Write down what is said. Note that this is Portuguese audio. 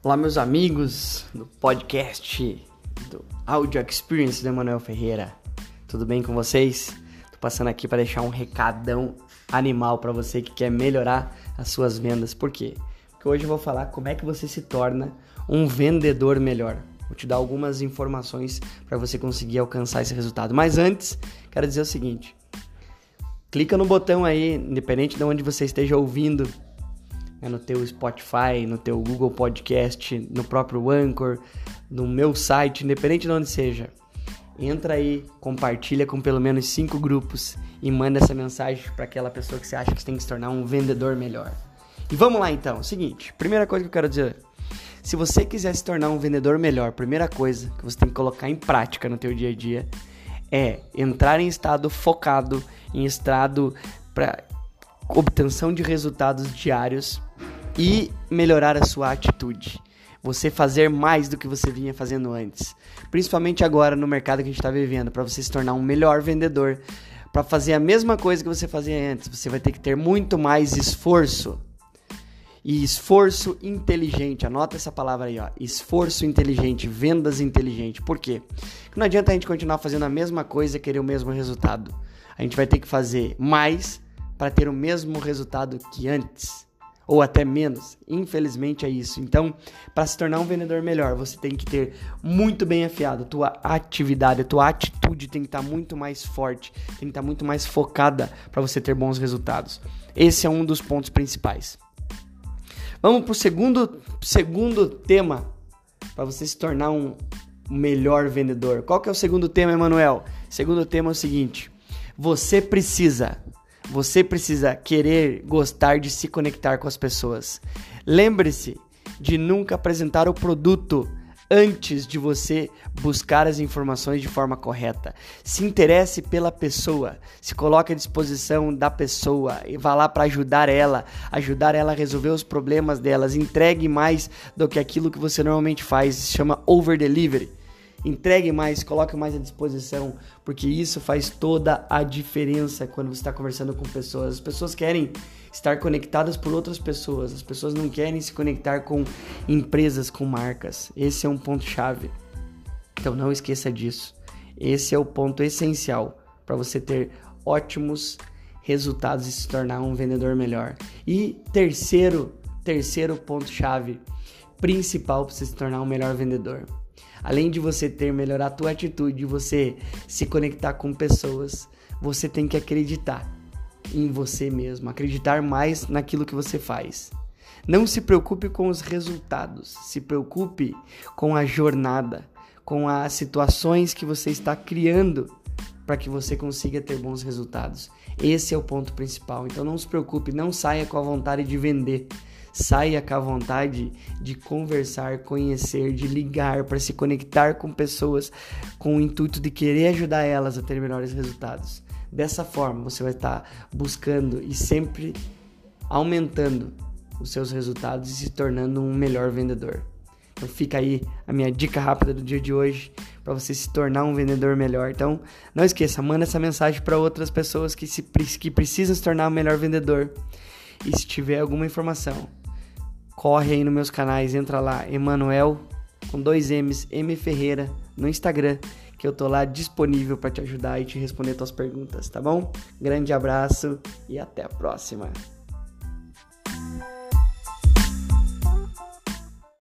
Olá, meus amigos do podcast do Audio Experience do Emanuel Ferreira. Tudo bem com vocês? Tô passando aqui para deixar um recadão animal para você que quer melhorar as suas vendas. Por quê? Porque hoje eu vou falar como é que você se torna um vendedor melhor. Vou te dar algumas informações para você conseguir alcançar esse resultado. Mas antes, quero dizer o seguinte: clica no botão aí, independente de onde você esteja ouvindo né, no teu Spotify, no teu Google Podcast, no próprio Anchor, no meu site, independente de onde seja. Entra aí, compartilha com pelo menos cinco grupos e manda essa mensagem para aquela pessoa que você acha que tem que se tornar um vendedor melhor. E vamos lá então. Seguinte, primeira coisa que eu quero dizer. Se você quiser se tornar um vendedor melhor, primeira coisa que você tem que colocar em prática no teu dia a dia é entrar em estado focado, em estado para obtenção de resultados diários e melhorar a sua atitude. Você fazer mais do que você vinha fazendo antes. Principalmente agora no mercado que a gente está vivendo, para você se tornar um melhor vendedor. Para fazer a mesma coisa que você fazia antes, você vai ter que ter muito mais esforço. E esforço inteligente, anota essa palavra aí, ó. Esforço inteligente, vendas inteligente. Por quê? Não adianta a gente continuar fazendo a mesma coisa e querer o mesmo resultado. A gente vai ter que fazer mais para ter o mesmo resultado que antes ou até menos. Infelizmente é isso. Então, para se tornar um vendedor melhor, você tem que ter muito bem afiado. Tua atividade, a tua atitude tem que estar tá muito mais forte, tem que estar tá muito mais focada para você ter bons resultados. Esse é um dos pontos principais. Vamos para o segundo, segundo tema para você se tornar um melhor vendedor. Qual que é o segundo tema, Emanuel? Segundo tema é o seguinte: você precisa você precisa querer gostar de se conectar com as pessoas. Lembre-se de nunca apresentar o produto antes de você buscar as informações de forma correta. Se interesse pela pessoa, se coloque à disposição da pessoa e vá lá para ajudar ela, ajudar ela a resolver os problemas delas. Entregue mais do que aquilo que você normalmente faz, se chama over delivery entregue mais, coloque mais à disposição, porque isso faz toda a diferença quando você está conversando com pessoas. As pessoas querem estar conectadas por outras pessoas, as pessoas não querem se conectar com empresas, com marcas. Esse é um ponto chave. Então não esqueça disso. Esse é o ponto essencial para você ter ótimos resultados e se tornar um vendedor melhor. E terceiro, terceiro ponto chave principal para você se tornar um melhor vendedor Além de você ter melhorar a tua atitude, você se conectar com pessoas, você tem que acreditar em você mesmo, acreditar mais naquilo que você faz. Não se preocupe com os resultados, se preocupe com a jornada, com as situações que você está criando para que você consiga ter bons resultados. Esse é o ponto principal. Então não se preocupe, não saia com a vontade de vender. Saia com a vontade de conversar, conhecer, de ligar, para se conectar com pessoas com o intuito de querer ajudar elas a ter melhores resultados. Dessa forma, você vai estar buscando e sempre aumentando os seus resultados e se tornando um melhor vendedor. Então fica aí a minha dica rápida do dia de hoje para você se tornar um vendedor melhor. Então não esqueça, manda essa mensagem para outras pessoas que, se, que precisam se tornar um melhor vendedor. E se tiver alguma informação corre aí nos meus canais, entra lá, Emanuel com dois M's, M Ferreira no Instagram, que eu tô lá disponível para te ajudar e te responder tuas perguntas, tá bom? Grande abraço e até a próxima.